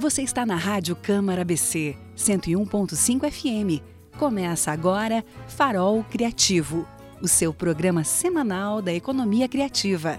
Você está na Rádio Câmara BC, 101.5 FM. Começa agora Farol Criativo, o seu programa semanal da economia criativa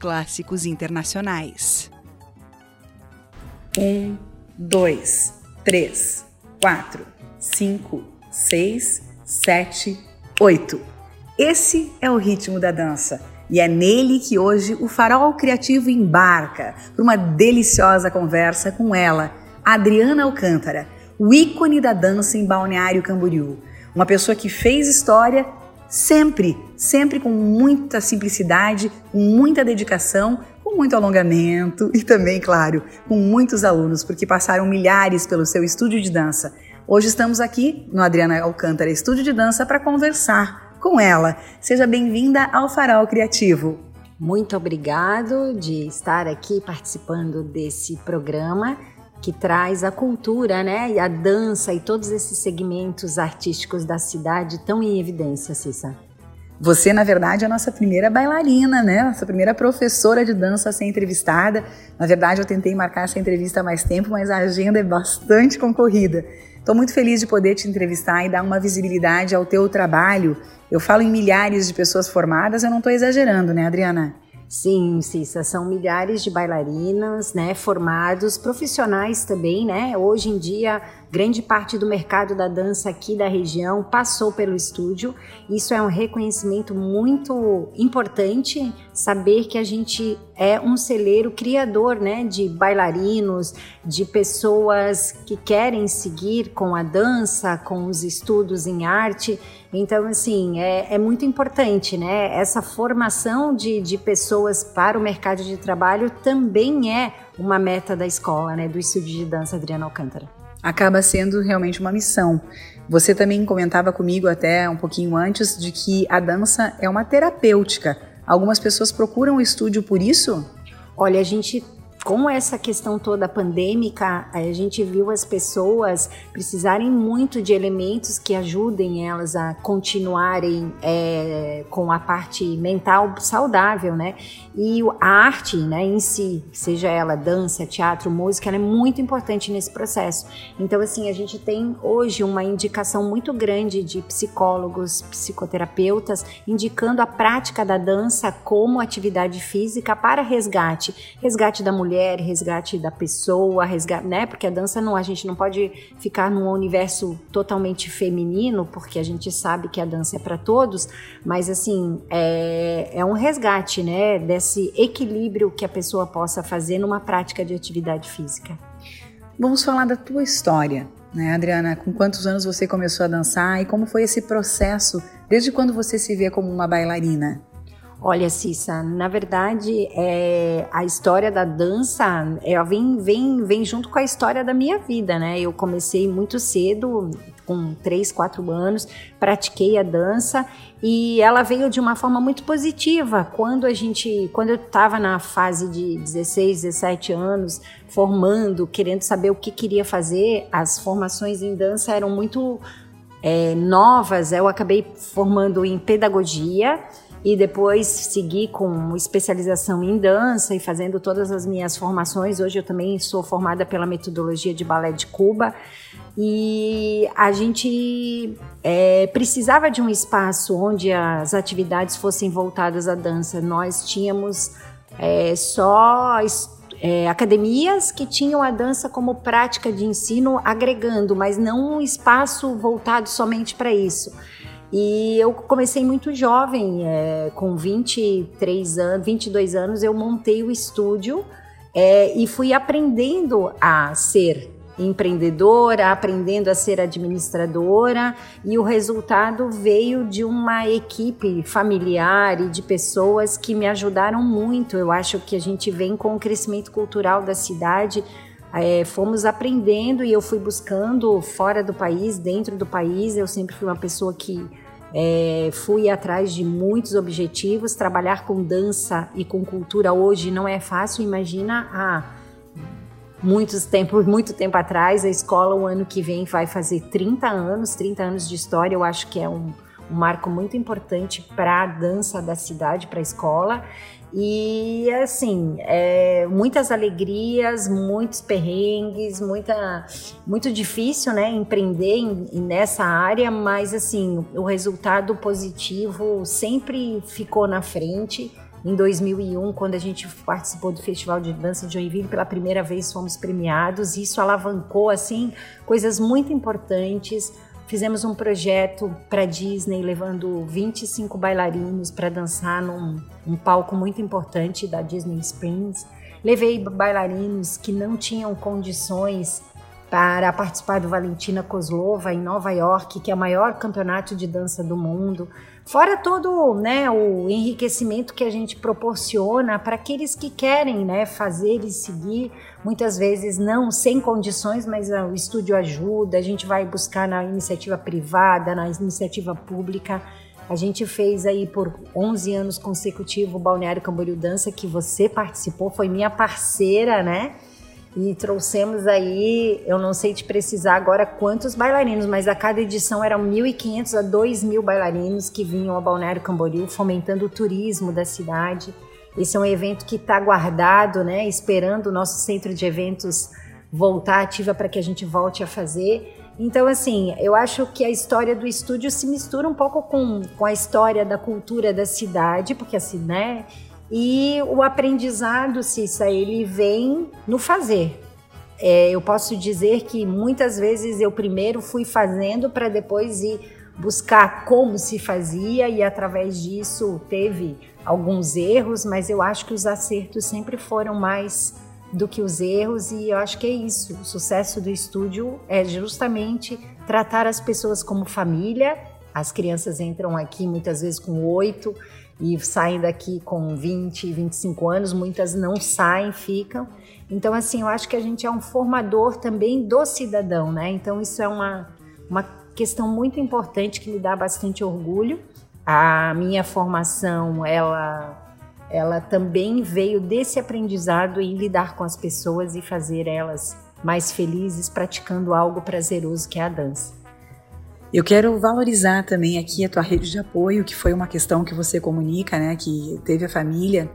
clássicos internacionais. Um, dois, três, quatro, cinco, seis, sete, oito. Esse é o ritmo da dança. E é nele que hoje o Farol Criativo embarca para uma deliciosa conversa com ela, Adriana Alcântara, o ícone da dança em Balneário Camboriú. Uma pessoa que fez história sempre, sempre com muita simplicidade, com muita dedicação, com muito alongamento e também, claro, com muitos alunos, porque passaram milhares pelo seu estúdio de dança. Hoje estamos aqui no Adriana Alcântara Estúdio de Dança para conversar com ela. Seja bem-vinda ao Farol Criativo. Muito obrigado de estar aqui participando desse programa que traz a cultura, né, e a dança e todos esses segmentos artísticos da cidade tão em evidência, Cissa. Você, na verdade, é a nossa primeira bailarina, né? Nossa primeira professora de dança a ser entrevistada. Na verdade, eu tentei marcar essa entrevista há mais tempo, mas a agenda é bastante concorrida. Estou muito feliz de poder te entrevistar e dar uma visibilidade ao teu trabalho. Eu falo em milhares de pessoas formadas, eu não estou exagerando, né, Adriana? Sim, Cissa, são milhares de bailarinas, né, formados, profissionais também, né? Hoje em dia Grande parte do mercado da dança aqui da região passou pelo estúdio. Isso é um reconhecimento muito importante, saber que a gente é um celeiro criador, né, de bailarinos, de pessoas que querem seguir com a dança, com os estudos em arte. Então, assim, é, é muito importante, né? Essa formação de, de pessoas para o mercado de trabalho também é uma meta da escola, né, do estúdio de dança Adriana Alcântara acaba sendo realmente uma missão. Você também comentava comigo até um pouquinho antes de que a dança é uma terapêutica. Algumas pessoas procuram o estúdio por isso? Olha, a gente com essa questão toda pandêmica, a gente viu as pessoas precisarem muito de elementos que ajudem elas a continuarem é, com a parte mental saudável, né? E a arte, né, em si, seja ela dança, teatro, música, ela é muito importante nesse processo. Então, assim, a gente tem hoje uma indicação muito grande de psicólogos, psicoterapeutas, indicando a prática da dança como atividade física para resgate, resgate da mulher mulher, resgate da pessoa, resgate, né? Porque a dança não, a gente não pode ficar num universo totalmente feminino, porque a gente sabe que a dança é para todos, mas assim, é, é um resgate, né? Desse equilíbrio que a pessoa possa fazer numa prática de atividade física. Vamos falar da tua história, né, Adriana? Com quantos anos você começou a dançar e como foi esse processo? Desde quando você se vê como uma bailarina? Olha, Cissa, na verdade, é, a história da dança ela vem, vem, vem junto com a história da minha vida, né? Eu comecei muito cedo, com 3, 4 anos, pratiquei a dança e ela veio de uma forma muito positiva. Quando a gente, quando eu estava na fase de 16, 17 anos, formando, querendo saber o que queria fazer, as formações em dança eram muito é, novas. Eu acabei formando em pedagogia e depois segui com especialização em dança e fazendo todas as minhas formações. Hoje eu também sou formada pela metodologia de balé de Cuba e a gente é, precisava de um espaço onde as atividades fossem voltadas à dança. Nós tínhamos é, só é, academias que tinham a dança como prática de ensino agregando, mas não um espaço voltado somente para isso. E eu comecei muito jovem, é, com 23 anos, 22 anos, eu montei o estúdio é, e fui aprendendo a ser empreendedora, aprendendo a ser administradora, e o resultado veio de uma equipe familiar e de pessoas que me ajudaram muito. Eu acho que a gente vem com o crescimento cultural da cidade é, fomos aprendendo e eu fui buscando fora do país, dentro do país. Eu sempre fui uma pessoa que é, fui atrás de muitos objetivos. Trabalhar com dança e com cultura hoje não é fácil. Imagina há muitos tempo, muito tempo atrás. A escola, o ano que vem, vai fazer 30 anos 30 anos de história. Eu acho que é um, um marco muito importante para a dança da cidade, para a escola. E assim, é, muitas alegrias, muitos perrengues, muita, muito difícil, né, empreender em, nessa área, mas assim, o resultado positivo sempre ficou na frente. Em 2001, quando a gente participou do Festival de Dança de Joinville, pela primeira vez fomos premiados. Isso alavancou assim coisas muito importantes Fizemos um projeto para Disney, levando 25 bailarinos para dançar num um palco muito importante da Disney Springs. Levei bailarinos que não tinham condições para participar do Valentina Kozlova em Nova York, que é o maior campeonato de dança do mundo. Fora todo né, o enriquecimento que a gente proporciona para aqueles que querem né, fazer e seguir, muitas vezes não sem condições, mas ah, o estúdio ajuda, a gente vai buscar na iniciativa privada, na iniciativa pública. A gente fez aí por 11 anos consecutivos o Balneário Camboriú Dança, que você participou, foi minha parceira, né? E trouxemos aí, eu não sei te precisar agora quantos bailarinos, mas a cada edição eram 1.500 a 2.000 bailarinos que vinham ao Balneário Camboriú, fomentando o turismo da cidade. Esse é um evento que está guardado, né, esperando o nosso centro de eventos voltar ativa para que a gente volte a fazer. Então, assim, eu acho que a história do estúdio se mistura um pouco com, com a história da cultura da cidade, porque assim, né, e o aprendizado, Cissa, ele vem no fazer. É, eu posso dizer que muitas vezes eu primeiro fui fazendo para depois ir buscar como se fazia e através disso teve alguns erros, mas eu acho que os acertos sempre foram mais do que os erros e eu acho que é isso. O sucesso do estúdio é justamente tratar as pessoas como família. As crianças entram aqui muitas vezes com oito e saem daqui com 20, 25 anos, muitas não saem, ficam. Então, assim, eu acho que a gente é um formador também do cidadão, né? Então, isso é uma, uma questão muito importante que me dá bastante orgulho. A minha formação, ela, ela também veio desse aprendizado em lidar com as pessoas e fazer elas mais felizes praticando algo prazeroso que é a dança. Eu quero valorizar também aqui a tua rede de apoio, que foi uma questão que você comunica, né, que teve a família.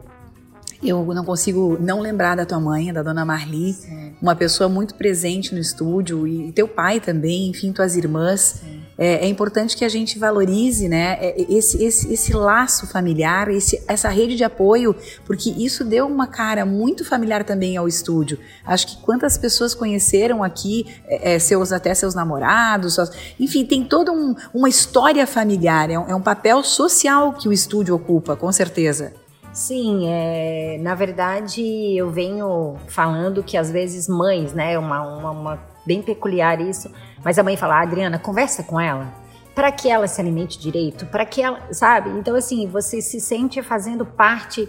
Eu não consigo não lembrar da tua mãe, da dona Marli, Sim. uma pessoa muito presente no estúdio, e teu pai também, enfim, tuas irmãs. Sim é, é, importante que a gente valorize né, é, esse, esse, esse laço familiar, esse, essa rede de apoio, porque isso deu uma cara muito familiar também ao estúdio. Acho que quantas pessoas conheceram aqui, é, é seus até seus namorados, seus, enfim, tem toda um, uma história familiar, é um, é um papel social que o estúdio ocupa, com certeza. Sim, é, na verdade eu venho falando que às vezes mães, né, uma, uma, uma bem peculiar isso, mas a mãe fala, ah, Adriana, conversa com ela, para que ela se alimente direito, para que ela, sabe? Então, assim, você se sente fazendo parte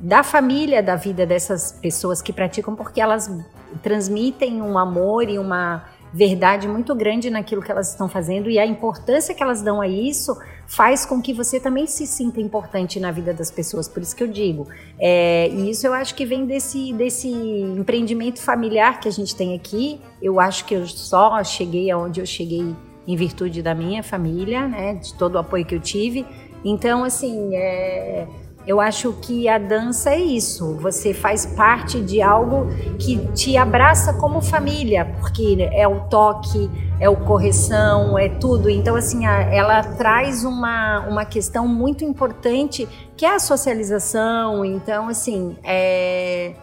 da família da vida dessas pessoas que praticam, porque elas transmitem um amor e uma verdade muito grande naquilo que elas estão fazendo e a importância que elas dão a isso faz com que você também se sinta importante na vida das pessoas. Por isso que eu digo, é, e isso eu acho que vem desse, desse empreendimento familiar que a gente tem aqui. Eu acho que eu só cheguei aonde eu cheguei em virtude da minha família, né, de todo o apoio que eu tive. Então, assim, é, eu acho que a dança é isso. Você faz parte de algo que te abraça como família, porque é o toque, é o correção, é tudo. Então, assim, ela traz uma, uma questão muito importante que é a socialização. Então, assim, é,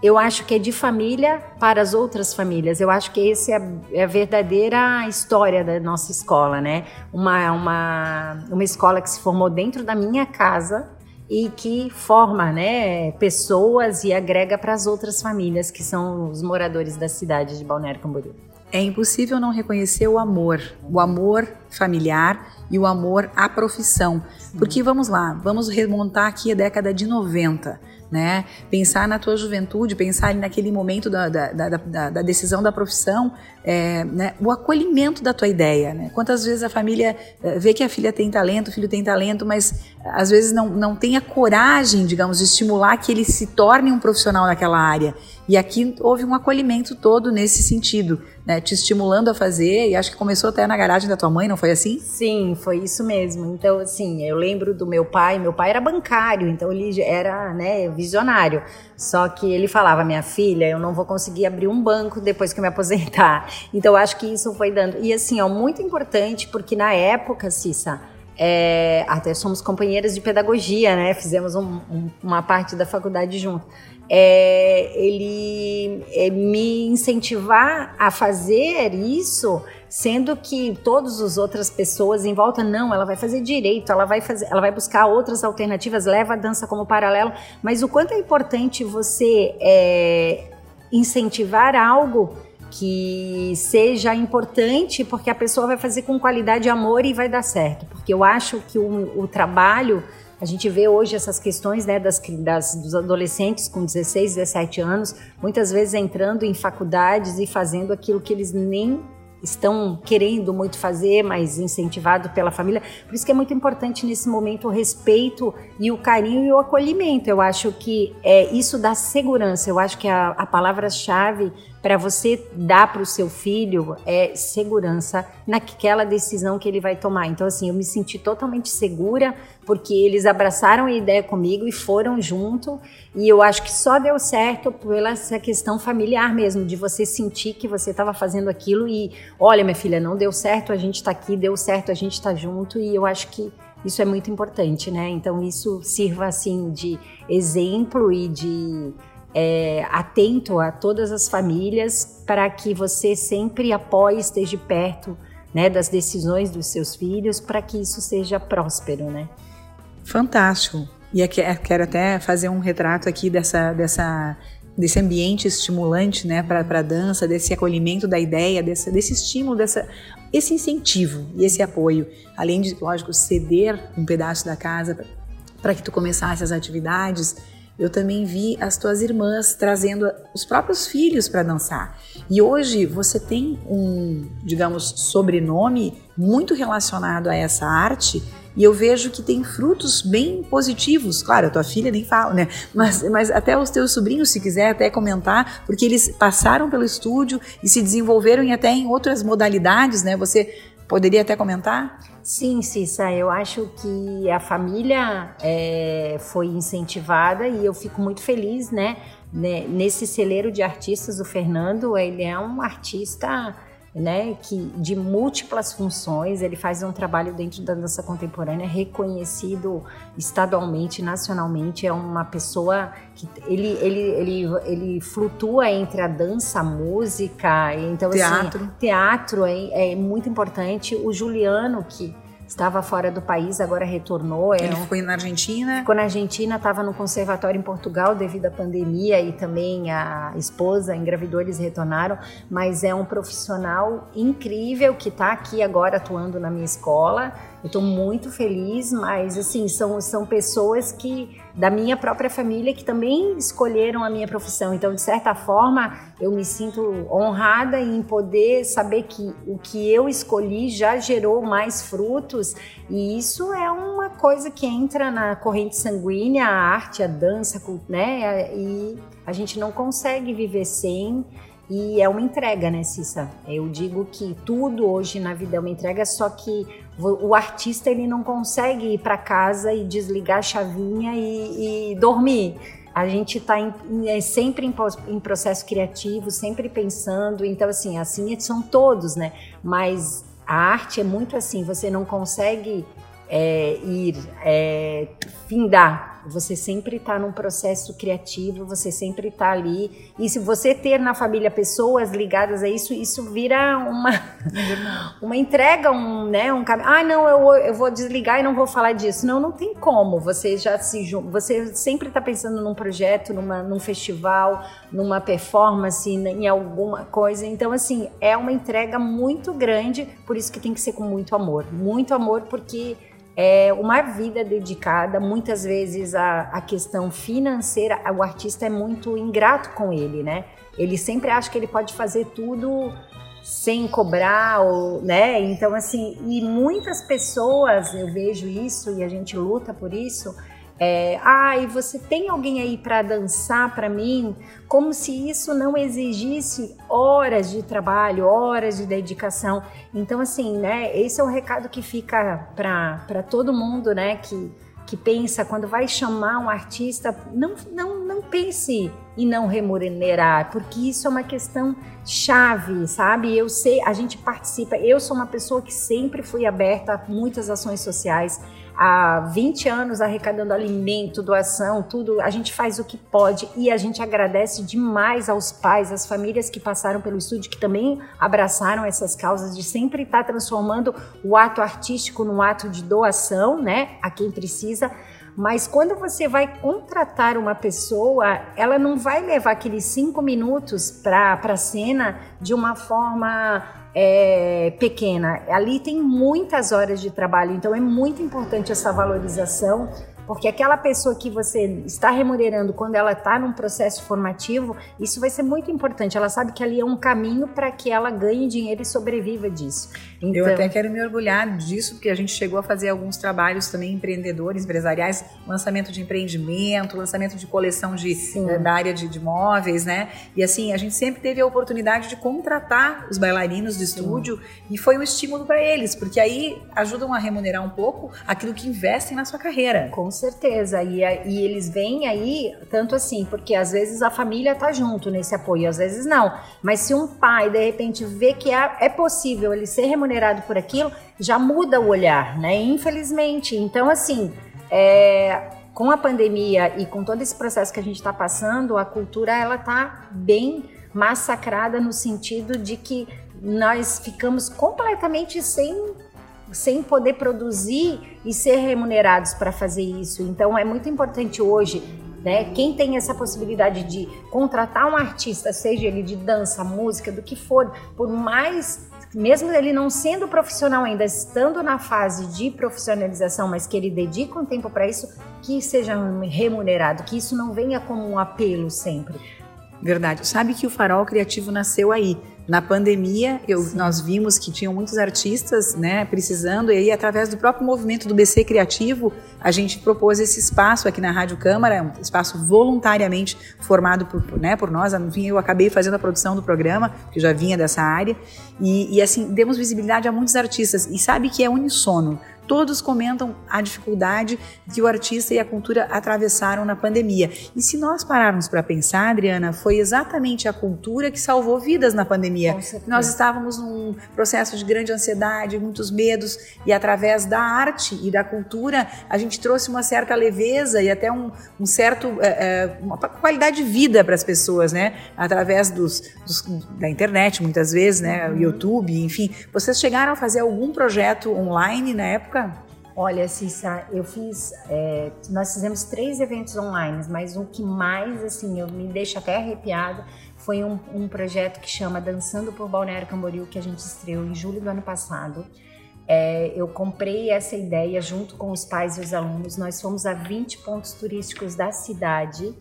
eu acho que é de família para as outras famílias. Eu acho que essa é, é a verdadeira história da nossa escola, né? Uma, uma, uma escola que se formou dentro da minha casa e que forma né, pessoas e agrega para as outras famílias que são os moradores da cidade de Balneário Camboriú. É impossível não reconhecer o amor, o amor familiar e o amor à profissão. Porque vamos lá, vamos remontar aqui a década de 90 né? Pensar na tua juventude, pensar naquele momento da, da, da, da decisão da profissão, é, né? o acolhimento da tua ideia, né? Quantas vezes a família é, vê que a filha tem talento, o filho tem talento, mas às vezes não, não tem a coragem, digamos, de estimular que ele se torne um profissional naquela área. E aqui houve um acolhimento todo nesse sentido, né? Te estimulando a fazer, e acho que começou até na garagem da tua mãe, não foi assim? Sim, foi isso mesmo. Então, assim, eu lembro do meu pai, meu pai era bancário, então ele era, né, visionário. Só que ele falava, minha filha, eu não vou conseguir abrir um banco depois que eu me aposentar. Então, acho que isso foi dando. E assim, ó, muito importante, porque na época, Cissa, é, até somos companheiras de pedagogia, né? Fizemos um, um, uma parte da faculdade junto é, ele é, me incentivar a fazer isso, sendo que todas as outras pessoas em volta não, ela vai fazer direito, ela vai fazer, ela vai buscar outras alternativas, leva a dança como paralelo, mas o quanto é importante você é, incentivar algo que seja importante, porque a pessoa vai fazer com qualidade, amor e vai dar certo, porque eu acho que o, o trabalho a gente vê hoje essas questões né, das, das, dos adolescentes com 16, 17 anos, muitas vezes entrando em faculdades e fazendo aquilo que eles nem estão querendo muito fazer, mas incentivado pela família. Por isso que é muito importante nesse momento o respeito e o carinho e o acolhimento. Eu acho que é, isso dá segurança. Eu acho que a, a palavra-chave para você dar para o seu filho é segurança naquela decisão que ele vai tomar. Então, assim, eu me senti totalmente segura porque eles abraçaram a ideia comigo e foram junto. E eu acho que só deu certo pela essa questão familiar mesmo, de você sentir que você estava fazendo aquilo e, olha, minha filha, não deu certo, a gente está aqui, deu certo, a gente está junto. E eu acho que isso é muito importante, né? Então, isso sirva assim de exemplo e de é, atento a todas as famílias para que você sempre apoie, esteja perto né, das decisões dos seus filhos para que isso seja próspero, né? Fantástico. E aqui, é, quero até fazer um retrato aqui dessa, dessa desse ambiente estimulante, né, para a dança, desse acolhimento da ideia, desse, desse estímulo, dessa, esse incentivo e esse apoio, além de, lógico, ceder um pedaço da casa para que tu começasse as atividades eu também vi as tuas irmãs trazendo os próprios filhos para dançar. E hoje você tem um, digamos, sobrenome muito relacionado a essa arte e eu vejo que tem frutos bem positivos. Claro, a tua filha nem fala, né? Mas, mas até os teus sobrinhos, se quiser até comentar, porque eles passaram pelo estúdio e se desenvolveram e até em outras modalidades, né? Você Poderia até comentar? Sim, Cissa, eu acho que a família é, foi incentivada e eu fico muito feliz, né? Nesse celeiro de artistas, o Fernando, ele é um artista né, que de múltiplas funções, ele faz um trabalho dentro da dança contemporânea reconhecido estadualmente, nacionalmente, é uma pessoa que ele, ele, ele, ele flutua entre a dança, a música, então assim, teatro, assim, teatro é, é muito importante. O Juliano que estava fora do país, agora retornou. Ele é foi na Argentina? Ficou na Argentina, estava no conservatório em Portugal devido à pandemia e também a esposa engravidou, eles retornaram. Mas é um profissional incrível que está aqui agora atuando na minha escola. Eu estou muito feliz, mas assim, são, são pessoas que da minha própria família que também escolheram a minha profissão. Então, de certa forma, eu me sinto honrada em poder saber que o que eu escolhi já gerou mais frutos, e isso é uma coisa que entra na corrente sanguínea, a arte, a dança, né? E a gente não consegue viver sem e é uma entrega, né, Cissa? Eu digo que tudo hoje na vida é uma entrega, só que o artista ele não consegue ir para casa e desligar a chavinha e, e dormir. A gente está é sempre em, em, processo criativo, sempre pensando. Então, assim, assim são todos, né? Mas a arte é muito assim, você não consegue é, ir é, findar Você sempre está num processo criativo, você sempre está ali. E se você ter na família pessoas ligadas a isso, isso vira uma, uma entrega, um, né, um caminho. Ah, não, eu, eu vou desligar e não vou falar disso. Não, não tem como. Você já se você sempre está pensando num projeto, numa, num festival, numa performance, em alguma coisa. Então, assim, é uma entrega muito grande, por isso que tem que ser com muito amor. Muito amor, porque é uma vida dedicada, muitas vezes a, a questão financeira, o artista é muito ingrato com ele, né? Ele sempre acha que ele pode fazer tudo sem cobrar, ou, né? Então, assim, e muitas pessoas, eu vejo isso e a gente luta por isso, é, ah, e você tem alguém aí para dançar para mim? Como se isso não exigisse horas de trabalho, horas de dedicação. Então, assim, né? Esse é o recado que fica para todo mundo, né? Que, que pensa quando vai chamar um artista, não, não, não pense em não remunerar, porque isso é uma questão chave, sabe? Eu sei, a gente participa. Eu sou uma pessoa que sempre fui aberta a muitas ações sociais há 20 anos arrecadando alimento, doação, tudo. A gente faz o que pode e a gente agradece demais aos pais, às famílias que passaram pelo estúdio, que também abraçaram essas causas de sempre estar transformando o ato artístico num ato de doação, né, a quem precisa. Mas quando você vai contratar uma pessoa, ela não vai levar aqueles cinco minutos para a cena de uma forma é, pequena. Ali tem muitas horas de trabalho, então é muito importante essa valorização porque aquela pessoa que você está remunerando quando ela está num processo formativo, isso vai ser muito importante. Ela sabe que ali é um caminho para que ela ganhe dinheiro e sobreviva disso. Então... Eu até quero me orgulhar disso, porque a gente chegou a fazer alguns trabalhos também empreendedores, empresariais, lançamento de empreendimento, lançamento de coleção de, eh, da área de, de móveis, né? E assim, a gente sempre teve a oportunidade de contratar os bailarinos do estúdio Sim. e foi um estímulo para eles, porque aí ajudam a remunerar um pouco aquilo que investem na sua carreira. Com certeza. E, e eles vêm aí, tanto assim, porque às vezes a família tá junto nesse apoio, às vezes não. Mas se um pai, de repente, vê que é, é possível ele ser remunerado por aquilo, já muda o olhar, né? Infelizmente. Então, assim, é, com a pandemia e com todo esse processo que a gente está passando, a cultura ela tá bem massacrada no sentido de que nós ficamos completamente sem sem poder produzir e ser remunerados para fazer isso. Então é muito importante hoje, né? Quem tem essa possibilidade de contratar um artista, seja ele de dança, música, do que for, por mais mesmo ele não sendo profissional ainda, estando na fase de profissionalização, mas que ele dedica um tempo para isso, que seja remunerado, que isso não venha como um apelo sempre. Verdade. Sabe que o Farol Criativo nasceu aí na pandemia, eu, nós vimos que tinham muitos artistas né, precisando, e aí, através do próprio movimento do BC Criativo, a gente propôs esse espaço aqui na Rádio Câmara, um espaço voluntariamente formado por, né, por nós. Enfim, eu acabei fazendo a produção do programa, que já vinha dessa área, e, e assim, demos visibilidade a muitos artistas. E sabe que é unissono todos comentam a dificuldade que o artista e a cultura atravessaram na pandemia. E se nós pararmos para pensar, Adriana, foi exatamente a cultura que salvou vidas na pandemia. Nós estávamos num processo de grande ansiedade, muitos medos, e através da arte e da cultura a gente trouxe uma certa leveza e até um, um certo é, uma qualidade de vida para as pessoas, né? Através dos, dos, da internet, muitas vezes, né? Uhum. YouTube, enfim. Vocês chegaram a fazer algum projeto online na época? Época? Olha, Cissa, eu fiz. É, nós fizemos três eventos online, mas o que mais, assim, eu me deixa até arrepiado foi um, um projeto que chama Dançando por Balneário Camboriú, que a gente estreou em julho do ano passado. É, eu comprei essa ideia junto com os pais e os alunos. Nós fomos a 20 pontos turísticos da cidade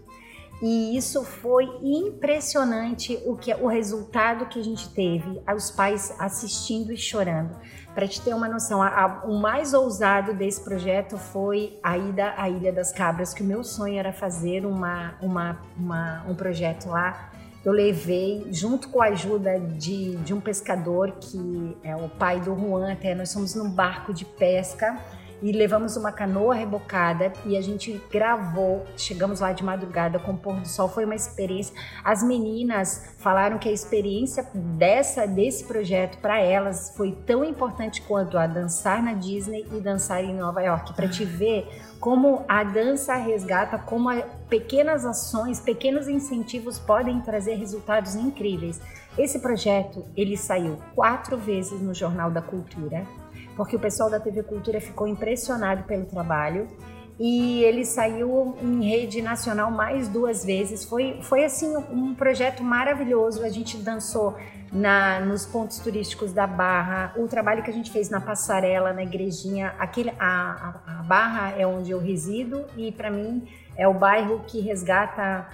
e isso foi impressionante o que o resultado que a gente teve, os pais assistindo e chorando. Para te ter uma noção, a, a, o mais ousado desse projeto foi a ida à Ilha das Cabras, que o meu sonho era fazer uma, uma, uma um projeto lá. Eu levei, junto com a ajuda de, de um pescador, que é o pai do Juan, até nós somos num barco de pesca e levamos uma canoa rebocada e a gente gravou. Chegamos lá de madrugada com o pôr do sol, foi uma experiência. As meninas falaram que a experiência dessa desse projeto para elas foi tão importante quanto a dançar na Disney e dançar em Nova York, para te ver como a dança resgata, como pequenas ações, pequenos incentivos podem trazer resultados incríveis. Esse projeto ele saiu quatro vezes no Jornal da Cultura porque o pessoal da TV Cultura ficou impressionado pelo trabalho e ele saiu em rede nacional mais duas vezes. Foi, foi assim um projeto maravilhoso. A gente dançou na, nos pontos turísticos da Barra, o trabalho que a gente fez na passarela, na igrejinha. Aquele, a, a, Barra é onde eu resido e para mim é o bairro que resgata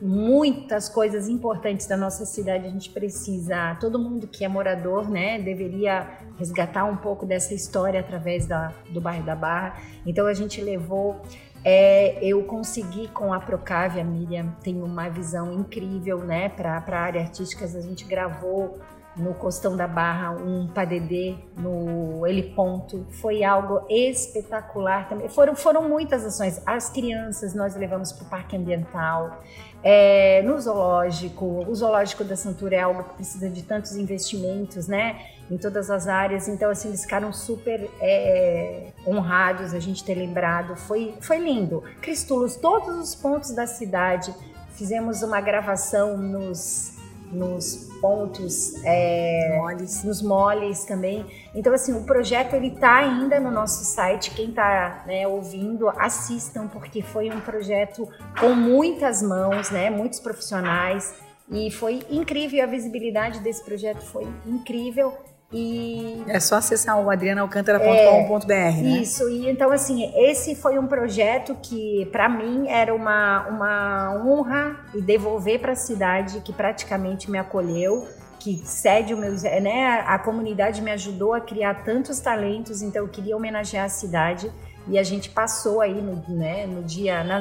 muitas coisas importantes da nossa cidade a gente precisa. Todo mundo que é morador né deveria resgatar um pouco dessa história através da, do bairro da Barra. Então a gente levou é, eu consegui com a Procave a Miriam tem uma visão incrível né para a área artística. A gente gravou no Costão da Barra, um padedê no Heliponto. Foi algo espetacular também. Foram, foram muitas ações. As crianças nós levamos para o Parque Ambiental. É, no zoológico, o zoológico da Santura é algo que precisa de tantos investimentos, né? Em todas as áreas. Então, assim, eles ficaram super é, honrados a gente ter lembrado. Foi, foi lindo. Cristulos, todos os pontos da cidade. Fizemos uma gravação nos nos pontos é, moles. nos moles também. Então assim, o projeto ele tá ainda no nosso site. Quem está né, ouvindo, assistam porque foi um projeto com muitas mãos, né, muitos profissionais e foi incrível. A visibilidade desse projeto foi incrível. E é só acessar o adrianaalcantara.com.br, é, né? Isso. E então assim, esse foi um projeto que para mim era uma uma honra e devolver para a cidade que praticamente me acolheu, que cede o meu, né, a comunidade me ajudou a criar tantos talentos, então eu queria homenagear a cidade e a gente passou aí no, né, no dia na,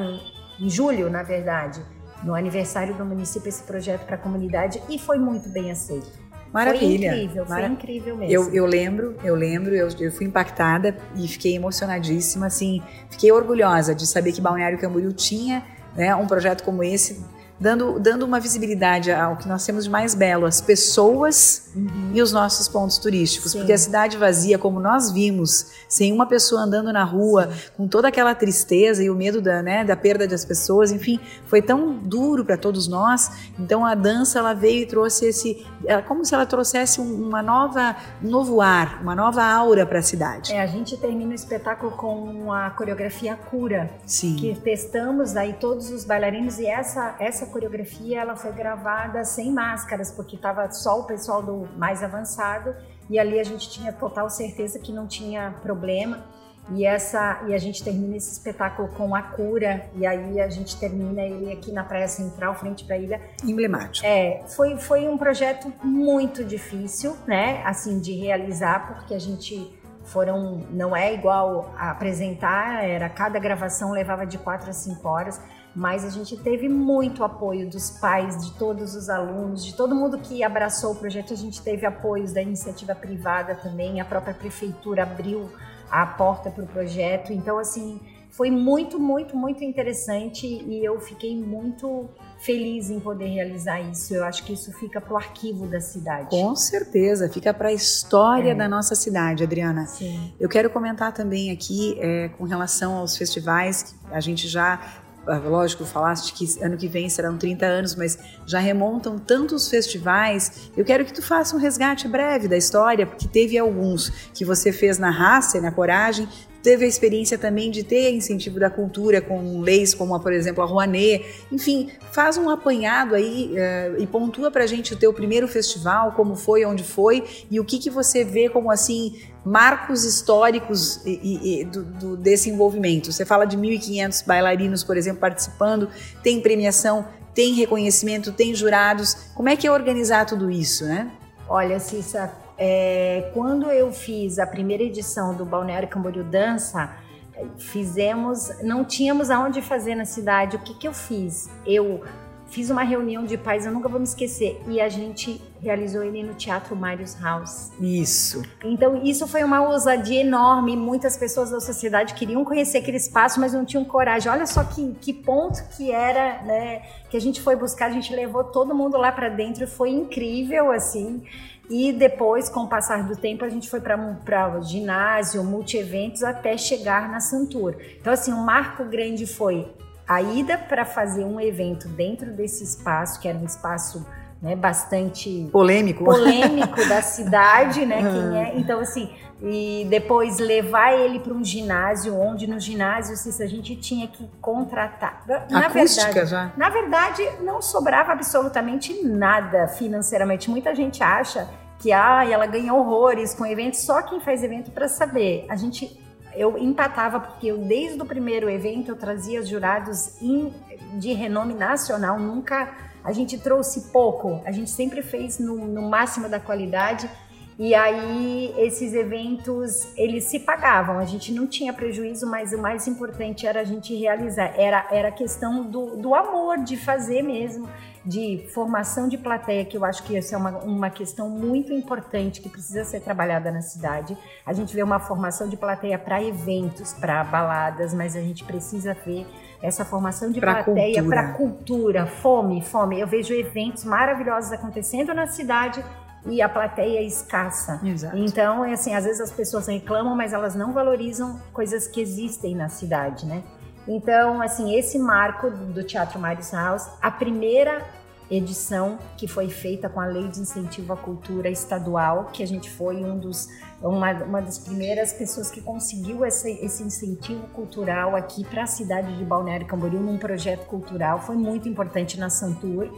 em julho, na verdade, no aniversário do município esse projeto para a comunidade e foi muito bem aceito. Maravilha. Foi incrível, Mara... foi incrível mesmo. Eu, eu lembro, eu lembro, eu, eu fui impactada e fiquei emocionadíssima, assim, fiquei orgulhosa de saber que Balneário Camboriú tinha né, um projeto como esse dando, dando uma visibilidade ao que nós temos de mais belo, as pessoas uhum. e os nossos pontos turísticos. Sim. Porque a cidade vazia, como nós vimos, sem uma pessoa andando na rua, Sim. com toda aquela tristeza e o medo da, né, da perda das pessoas, enfim, foi tão duro para todos nós. Então a dança ela veio e trouxe esse, é como se ela trouxesse uma nova, um novo ar, uma nova aura para a cidade. É, a gente termina o espetáculo com a coreografia Cura, Sim. que testamos aí todos os bailarinos e essa essa coreografia ela foi gravada sem máscaras, porque estava só o pessoal do mais avançado e ali a gente tinha total certeza que não tinha problema. E essa e a gente termina esse espetáculo com a cura e aí a gente termina ele aqui na Praia Central, frente para a ilha. Emblemático. É, foi foi um projeto muito difícil, né? Assim de realizar, porque a gente foram não é igual a apresentar, era cada gravação levava de quatro a cinco horas mas a gente teve muito apoio dos pais, de todos os alunos, de todo mundo que abraçou o projeto. A gente teve apoios da iniciativa privada também, a própria prefeitura abriu a porta para o projeto. Então, assim, foi muito, muito, muito interessante e eu fiquei muito feliz em poder realizar isso. Eu acho que isso fica para o arquivo da cidade. Com certeza, fica para a história é. da nossa cidade, Adriana. Sim. Eu quero comentar também aqui é, com relação aos festivais, que a gente já lógico, falaste que ano que vem serão 30 anos, mas já remontam tantos festivais. Eu quero que tu faça um resgate breve da história, porque teve alguns que você fez na raça e na coragem, teve a experiência também de ter incentivo da cultura com leis como, por exemplo, a Rouanet. Enfim, faz um apanhado aí uh, e pontua pra gente o teu primeiro festival, como foi, onde foi e o que, que você vê como, assim, marcos históricos e, e do, do, desse envolvimento. Você fala de 1.500 bailarinos, por exemplo, participando, tem premiação, tem reconhecimento, tem jurados. Como é que é organizar tudo isso, né? Olha, Cissa, é, quando eu fiz a primeira edição do Balneário Camboriú Dança, fizemos, não tínhamos aonde fazer na cidade. O que, que eu fiz? Eu fiz uma reunião de pais, eu nunca vou me esquecer, e a gente realizou ele no Teatro Marius House. Isso. Então, isso foi uma ousadia enorme. Muitas pessoas da sociedade queriam conhecer aquele espaço, mas não tinham coragem. Olha só que, que ponto que era, né? Que a gente foi buscar, a gente levou todo mundo lá para dentro, foi incrível, assim. E depois, com o passar do tempo, a gente foi para ginásio, multi-eventos, até chegar na Santur. Então, assim, um marco grande foi a ida para fazer um evento dentro desse espaço, que era um espaço né, bastante polêmico, polêmico da cidade, né? Quem é? Então assim, e depois levar ele para um ginásio, onde no ginásio se a gente tinha que contratar. Na Acústica verdade, já. Na verdade, não sobrava absolutamente nada financeiramente. Muita gente acha que ah, ela ganha horrores com eventos, só quem faz evento para saber. A gente eu empatava porque eu desde o primeiro evento eu trazia jurados in, de renome nacional, nunca a gente trouxe pouco, a gente sempre fez no, no máximo da qualidade. E aí esses eventos eles se pagavam, a gente não tinha prejuízo, mas o mais importante era a gente realizar, era, era a questão do, do amor, de fazer mesmo, de formação de plateia, que eu acho que essa é uma, uma questão muito importante que precisa ser trabalhada na cidade. A gente vê uma formação de plateia para eventos, para baladas, mas a gente precisa ver essa formação de pra plateia para cultura, fome, fome. Eu vejo eventos maravilhosos acontecendo na cidade e a plateia é escassa. Exato. Então, é assim, às vezes as pessoas reclamam, mas elas não valorizam coisas que existem na cidade, né? Então, assim, esse marco do Teatro Maris House, a primeira edição que foi feita com a Lei de Incentivo à Cultura Estadual, que a gente foi um dos uma, uma das primeiras pessoas que conseguiu esse, esse incentivo cultural aqui para a cidade de Balneário Camboriú num projeto cultural. Foi muito importante na Santur.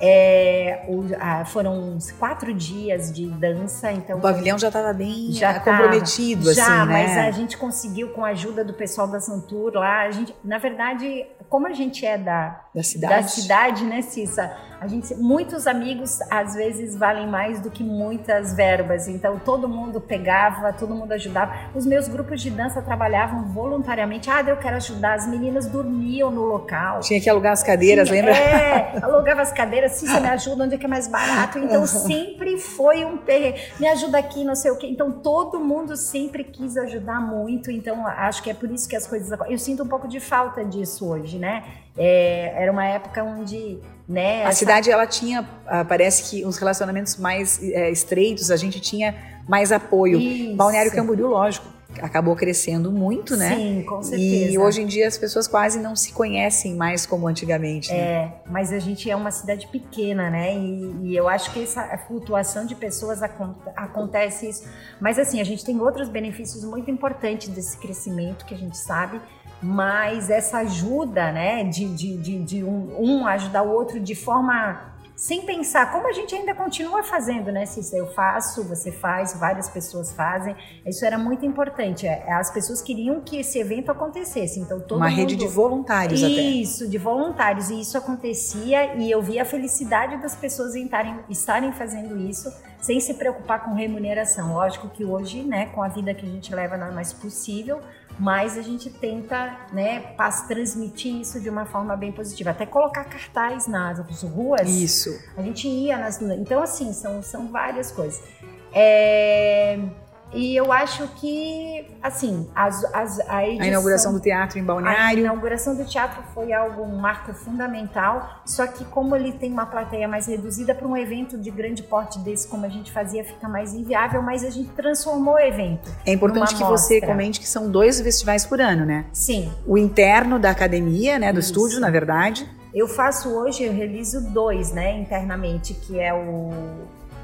É, o, a, foram quatro dias de dança, então o pavilhão já estava bem já comprometido, já, assim, né? mas a gente conseguiu com a ajuda do pessoal da Santur lá. A gente, na verdade, como a gente é da, da cidade, da cidade, né, Cissa? A gente, muitos amigos às vezes valem mais do que muitas verbas. Então todo mundo pegava, todo mundo ajudava. Os meus grupos de dança trabalhavam voluntariamente. Ah, eu quero ajudar. As meninas dormiam no local. Tinha que alugar as cadeiras, lembra? É, alugava as cadeiras. Cissa, me ajuda, onde é que é mais barato? Então sempre foi um perre. Me ajuda aqui, não sei o quê. Então todo mundo sempre quis ajudar muito. Então acho que é por isso que as coisas. Eu sinto um pouco de falta disso hoje né? É, era uma época onde né, a essa... cidade ela tinha ah, parece que uns relacionamentos mais é, estreitos a gente tinha mais apoio Isso. Balneário Camboriú lógico acabou crescendo muito né? Sim com certeza. e hoje em dia as pessoas quase não se conhecem mais como antigamente né? é mas a gente é uma cidade pequena né? E, e eu acho que essa flutuação de pessoas acontece isso. Mas assim a gente tem outros benefícios muito importantes desse crescimento que a gente sabe mas essa ajuda, né, de, de, de, de um, um, ajudar o outro de forma sem pensar, como a gente ainda continua fazendo, né, Cissa? Eu faço, você faz, várias pessoas fazem. Isso era muito importante. É, as pessoas queriam que esse evento acontecesse, então todo Uma mundo... rede de voluntários isso, até. de voluntários. E isso acontecia e eu via a felicidade das pessoas em estarem, estarem fazendo isso sem se preocupar com remuneração. Lógico que hoje, né, com a vida que a gente leva, não é mais possível, mas a gente tenta, né, transmitir isso de uma forma bem positiva. Até colocar cartaz nas ruas. Isso. A gente ia nas. Então, assim, são, são várias coisas. É, e eu acho que, assim, as, as, a, edição, a inauguração do teatro em Balneário. A inauguração do teatro foi algo, um marco fundamental, só que como ele tem uma plateia mais reduzida para um evento de grande porte desse, como a gente fazia, fica mais inviável, mas a gente transformou o evento. É importante que mostra. você comente que são dois festivais por ano, né? Sim. O interno da academia, né, do Isso. estúdio, na verdade. Eu faço hoje, eu realizo dois, né, internamente, que é o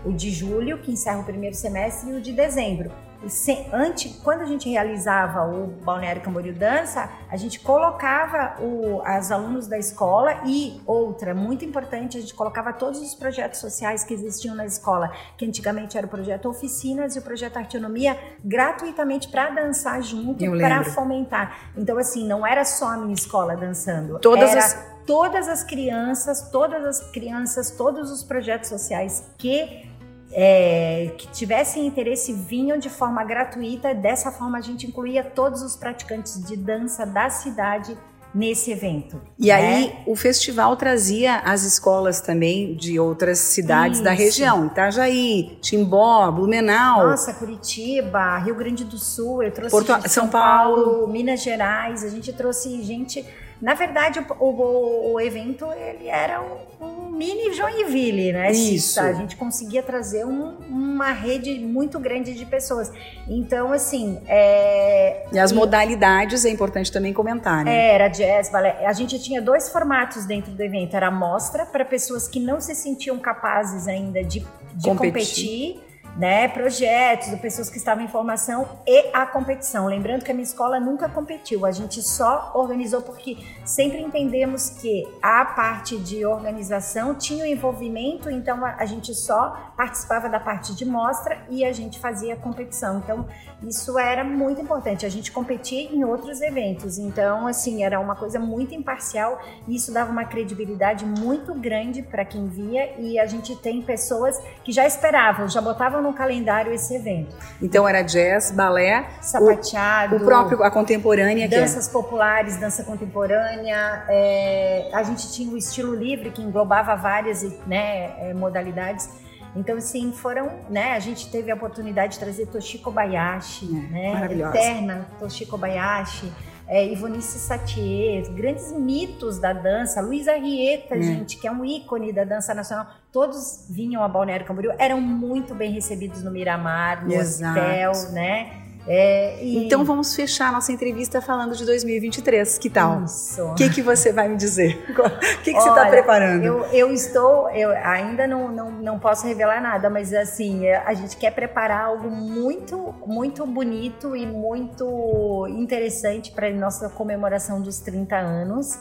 o de julho, que encerra o primeiro semestre, e o de dezembro. Se, antes, quando a gente realizava o Balneário Camboriú Dança, a gente colocava o, as alunos da escola e outra, muito importante, a gente colocava todos os projetos sociais que existiam na escola, que antigamente era o projeto Oficinas e o projeto Arteonomia, gratuitamente para dançar junto, para fomentar. Então, assim, não era só a minha escola dançando. Todas era... as todas as crianças, todas as crianças, todos os projetos sociais que é, que tivessem interesse vinham de forma gratuita. Dessa forma, a gente incluía todos os praticantes de dança da cidade nesse evento. E né? aí o festival trazia as escolas também de outras cidades Isso. da região, Itajaí, Timbó, Blumenau. Nossa, Curitiba, Rio Grande do Sul, eu trouxe Porto, São, São Paulo, Paulo, Minas Gerais, a gente trouxe gente na verdade, o, o, o evento ele era um, um, mini Joinville, né? Isso. A gente conseguia trazer um, uma rede muito grande de pessoas. Então, assim. É... E as e, modalidades é importante também comentar, né? É, era jazz, balé. A gente tinha dois formatos dentro do evento: era mostra para pessoas que não se sentiam capazes ainda de, de competir. competir né, projetos, pessoas que estavam em formação e a competição. Lembrando que a minha escola nunca competiu, a gente só organizou porque sempre entendemos que a parte de organização tinha o envolvimento, então a gente só participava da parte de mostra e a gente fazia a competição. Então isso era muito importante. A gente competia em outros eventos, então assim era uma coisa muito imparcial e isso dava uma credibilidade muito grande para quem via e a gente tem pessoas que já esperavam, já botavam no calendário esse evento. Então era jazz, balé, sapateado, o, o próprio a contemporânea, danças populares, dança contemporânea. É, a gente tinha o estilo livre que englobava várias né, é, modalidades. Então, assim, foram, né? A gente teve a oportunidade de trazer Toshiko Bayashi, é, né? Eterna Toshiko Bayashi é, Ivonice Satie, grandes mitos da dança, Luísa Rieta, hum. gente, que é um ícone da dança nacional, todos vinham a Balneário Camboriú, eram muito bem recebidos no Miramar, no Exato. hotel, né? É, e... Então vamos fechar nossa entrevista falando de 2023. Que tal? O que, que você vai me dizer? O que, que você está preparando? Eu, eu, estou, eu ainda não, não, não posso revelar nada, mas assim, é, a gente quer preparar algo muito, muito bonito e muito interessante para a nossa comemoração dos 30 anos.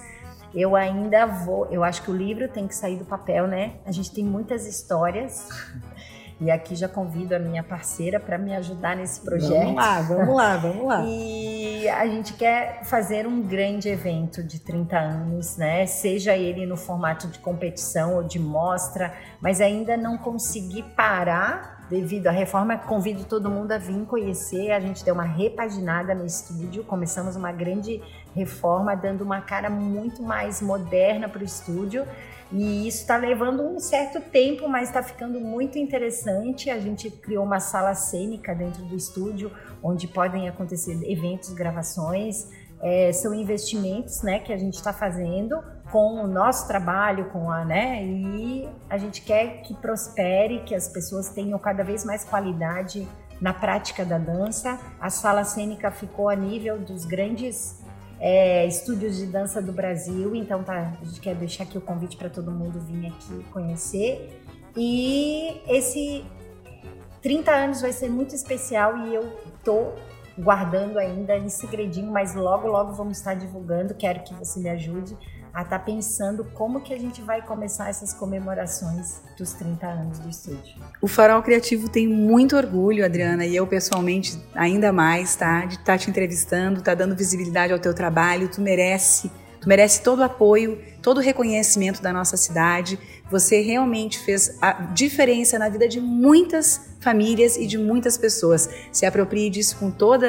Eu ainda vou, eu acho que o livro tem que sair do papel, né? A gente tem muitas histórias. E aqui já convido a minha parceira para me ajudar nesse projeto. Vamos lá, vamos lá, vamos lá. e a gente quer fazer um grande evento de 30 anos, né? Seja ele no formato de competição ou de mostra, mas ainda não consegui parar devido à reforma. Convido todo mundo a vir conhecer. A gente deu uma repaginada no estúdio, começamos uma grande reforma, dando uma cara muito mais moderna para o estúdio. E isso está levando um certo tempo, mas está ficando muito interessante. A gente criou uma sala cênica dentro do estúdio, onde podem acontecer eventos, gravações. É, são investimentos né, que a gente está fazendo com o nosso trabalho, com a, né, e a gente quer que prospere, que as pessoas tenham cada vez mais qualidade na prática da dança. A sala cênica ficou a nível dos grandes é, estúdios de dança do Brasil. Então, tá, a gente quer deixar aqui o convite para todo mundo vir aqui conhecer. E esse 30 anos vai ser muito especial e eu tô guardando ainda em segredinho, mas logo, logo vamos estar divulgando. Quero que você me ajude a estar tá pensando como que a gente vai começar essas comemorações dos 30 anos do estúdio. O Farol Criativo tem muito orgulho, Adriana, e eu pessoalmente ainda mais, tá? De estar tá te entrevistando, tá dando visibilidade ao teu trabalho, tu merece, tu merece todo o apoio, todo o reconhecimento da nossa cidade. Você realmente fez a diferença na vida de muitas famílias e de muitas pessoas. Se aproprie disso com todo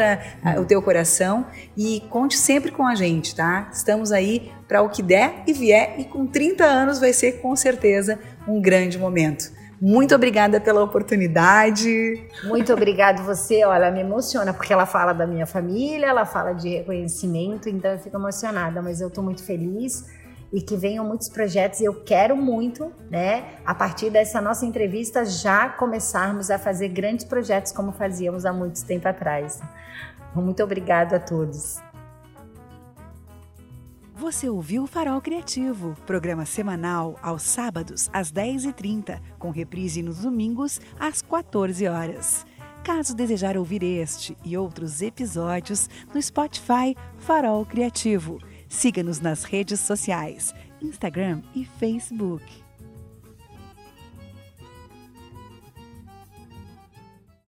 o teu coração e conte sempre com a gente, tá? Estamos aí para o que der e vier e com 30 anos vai ser com certeza um grande momento. Muito obrigada pela oportunidade. Muito obrigado você. Olha, me emociona porque ela fala da minha família, ela fala de reconhecimento, então eu fico emocionada, mas eu estou muito feliz e que venham muitos projetos. Eu quero muito, né, a partir dessa nossa entrevista, já começarmos a fazer grandes projetos como fazíamos há muito tempo atrás. Muito obrigado a todos. Você ouviu o Farol Criativo, programa semanal aos sábados às 10h30, com reprise nos domingos às 14 horas. Caso desejar ouvir este e outros episódios no Spotify Farol Criativo, siga-nos nas redes sociais, Instagram e Facebook.